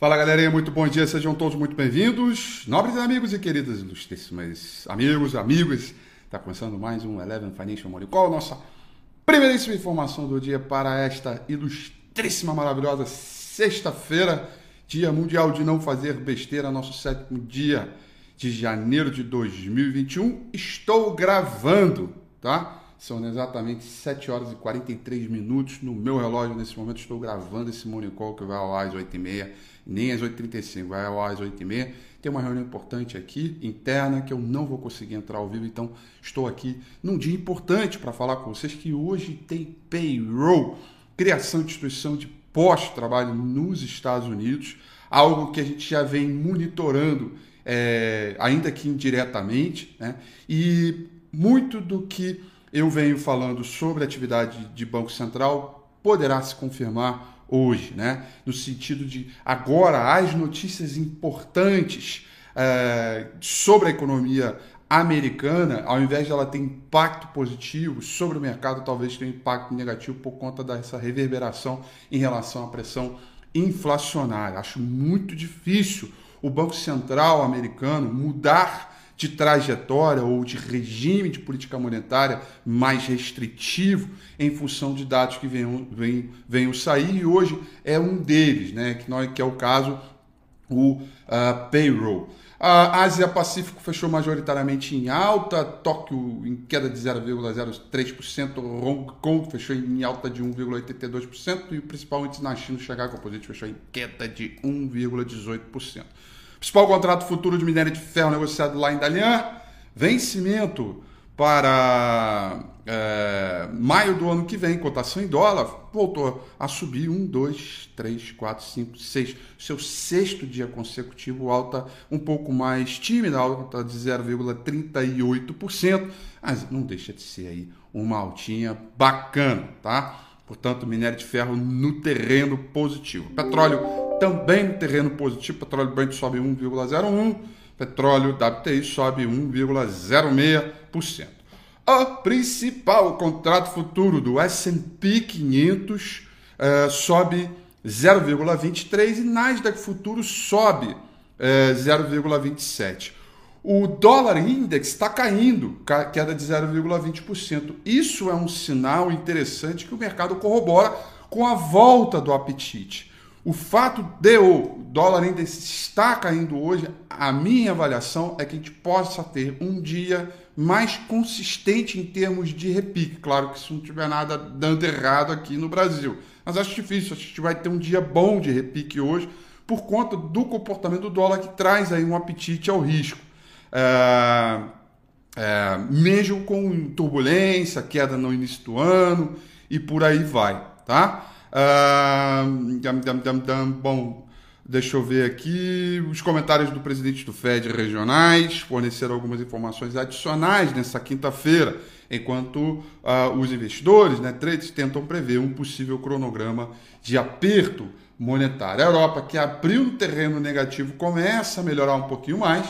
Fala galerinha, muito bom dia, sejam todos muito bem-vindos. Nobres amigos e queridas ilustríssimas amigos, amigas, está começando mais um Eleven Financial Money Call, nossa primeiríssima informação do dia para esta ilustríssima, maravilhosa sexta-feira, dia mundial de não fazer besteira, nosso sétimo dia de janeiro de 2021. Estou gravando, tá? São exatamente 7 horas e 43 minutos no meu relógio. Nesse momento estou gravando esse Money Call que vai ao às 8h30 nem às 8h35, vai às 8h30. Tem uma reunião importante aqui, interna, que eu não vou conseguir entrar ao vivo, então estou aqui num dia importante para falar com vocês que hoje tem payroll, criação de instituição de pós-trabalho nos Estados Unidos, algo que a gente já vem monitorando, é, ainda que indiretamente, né? e muito do que eu venho falando sobre a atividade de Banco Central poderá se confirmar hoje, né? No sentido de agora as notícias importantes é, sobre a economia americana, ao invés de ela ter impacto positivo sobre o mercado, talvez tenha impacto negativo por conta dessa reverberação em relação à pressão inflacionária. Acho muito difícil o Banco Central americano mudar de trajetória ou de regime de política monetária mais restritivo em função de dados que venham, venham, venham sair, e hoje é um deles, né, que, nós, que é o caso, o uh, payroll. A Ásia Pacífico fechou majoritariamente em alta, Tóquio em queda de 0,03%, Hong Kong fechou em alta de 1,82% e o principal índice na China, o Shanghai Composite, fechou em queda de 1,18%. Principal contrato futuro de minério de ferro negociado lá em Dalian. Vencimento para é, maio do ano que vem, cotação em dólar, voltou a subir 1, 2, 3, 4, 5, 6. Seu sexto dia consecutivo, alta um pouco mais tímida, alta de 0,38%, mas não deixa de ser aí uma altinha bacana, tá? Portanto, minério de ferro no terreno positivo. Petróleo também no terreno positivo, petróleo Brent sobe 1,01, petróleo WTI sobe 1,06%. O principal contrato futuro do S&P 500 uh, sobe 0,23 e Nasdaq futuro sobe uh, eh, 0,27. O dólar index está caindo, queda de 0,20%. Isso é um sinal interessante que o mercado corrobora com a volta do apetite. O fato de o dólar ainda estar caindo hoje, a minha avaliação é que a gente possa ter um dia mais consistente em termos de repique. Claro que se não tiver nada dando errado aqui no Brasil. Mas acho difícil, a gente vai ter um dia bom de repique hoje por conta do comportamento do dólar que traz aí um apetite ao risco. É, é, mesmo com turbulência, queda no início do ano e por aí vai, tá? dam, bom, deixa eu ver aqui. Os comentários do presidente do Fed regionais forneceram algumas informações adicionais nessa quinta-feira, enquanto uh, os investidores, né, trades, tentam prever um possível cronograma de aperto monetário. A Europa, que abriu no terreno negativo, começa a melhorar um pouquinho mais.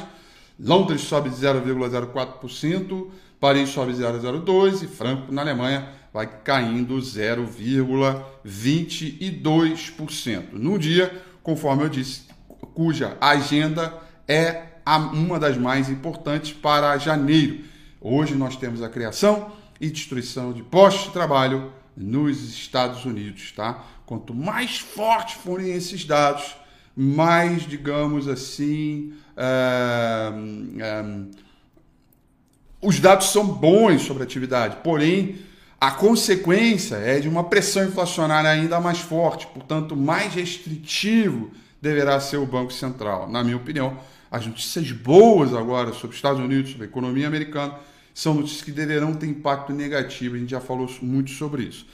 Londres sobe 0,04%, Paris sobe 0,02% e Franco, na Alemanha, vai caindo 0,22% no dia, conforme eu disse, cuja agenda é uma das mais importantes para janeiro. Hoje nós temos a criação e destruição de postos de trabalho nos Estados Unidos, tá? Quanto mais fortes forem esses dados, mais, digamos assim, é, é, os dados são bons sobre a atividade, porém a consequência é de uma pressão inflacionária ainda mais forte, portanto, mais restritivo deverá ser o Banco Central. Na minha opinião, as notícias boas agora sobre os Estados Unidos, sobre a economia americana, são notícias que deverão ter impacto negativo. A gente já falou muito sobre isso.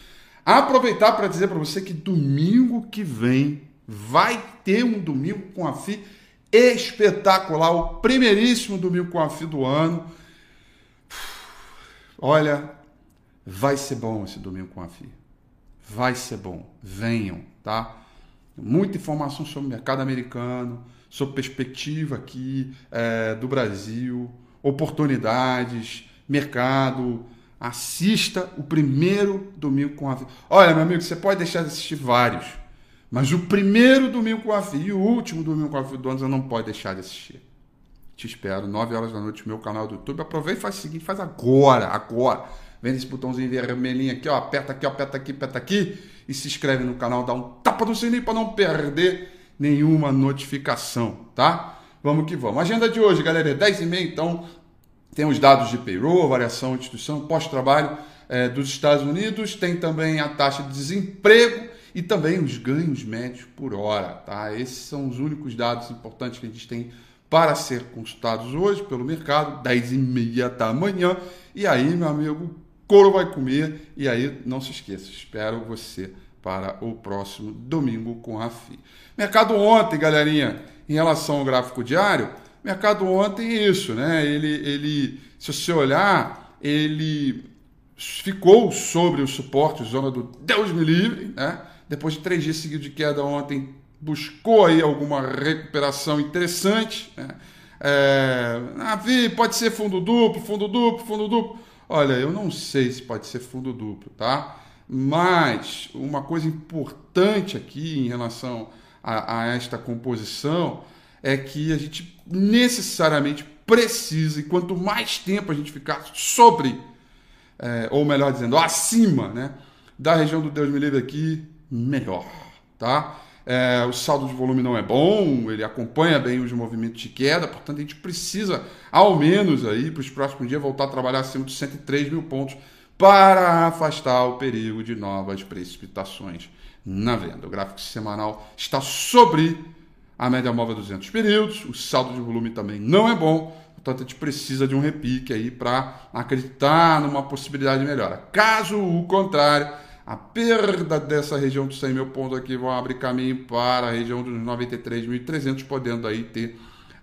Aproveitar para dizer para você que domingo que vem vai ter um domingo com a FI espetacular, o primeiríssimo domingo com a FI do ano. Olha, vai ser bom esse domingo com a FI. Vai ser bom. Venham, tá? Muita informação sobre o mercado americano, sobre perspectiva aqui é, do Brasil, oportunidades, mercado. Assista o primeiro domingo com a FI. Olha, meu amigo, você pode deixar de assistir vários mas o primeiro domingo com a FI e o último domingo com a FI do ano você não pode deixar de assistir. Te espero, 9 horas da noite, no meu canal do YouTube. Aproveita e faz o seguinte, faz agora, agora. Vem nesse botãozinho vermelhinho aqui, ó, aperta aqui, aperta aqui, aperta aqui e se inscreve no canal, dá um tapa no sininho para não perder nenhuma notificação, tá? Vamos que vamos. Agenda de hoje, galera, é 10 e meia, então tem os dados de payroll, variação, instituição, pós-trabalho é, dos Estados Unidos, tem também a taxa de desemprego e também os ganhos médios por hora. Tá? Esses são os únicos dados importantes que a gente tem para ser consultados hoje pelo mercado, 10 e meia da manhã. E aí, meu amigo, couro vai comer. E aí, não se esqueça, espero você para o próximo domingo com a FI. Mercado ontem, galerinha, em relação ao gráfico diário, mercado ontem isso, né? Ele, ele se você olhar, ele ficou sobre o suporte, zona do Deus me livre, né? Depois de três dias seguidos de queda ontem, buscou aí alguma recuperação interessante. Né? É, ah, pode ser fundo duplo, fundo duplo, fundo duplo. Olha, eu não sei se pode ser fundo duplo, tá? Mas uma coisa importante aqui em relação a, a esta composição é que a gente necessariamente precisa, e quanto mais tempo a gente ficar sobre, é, ou melhor dizendo, acima, né, da região do Deus me livre aqui, melhor, tá? É, o saldo de volume não é bom, ele acompanha bem os movimentos de queda, portanto a gente precisa, ao menos aí, para os próximos dias, voltar a trabalhar acima de 103 mil pontos para afastar o perigo de novas precipitações na venda. O gráfico semanal está sobre a média móvel 200 períodos, o saldo de volume também não é bom, portanto a gente precisa de um repique aí para acreditar numa possibilidade de melhora. Caso o contrário, a perda dessa região dos 100 mil pontos aqui vai abrir caminho para a região dos 93.300, podendo aí ter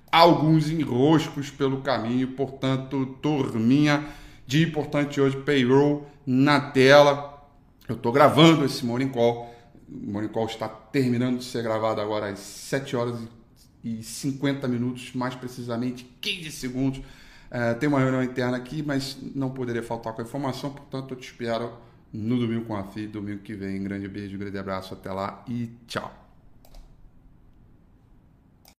alguns enroscos pelo caminho. Portanto, turminha, dia importante hoje, payroll na tela. Eu estou gravando esse Morning Call. O Morning Call está terminando de ser gravado agora às 7 horas e 50 minutos, mais precisamente 15 segundos. É, tem uma reunião interna aqui, mas não poderia faltar com a informação, portanto, eu te espero no domingo com a FI, domingo que vem. Grande beijo, grande abraço, até lá e tchau.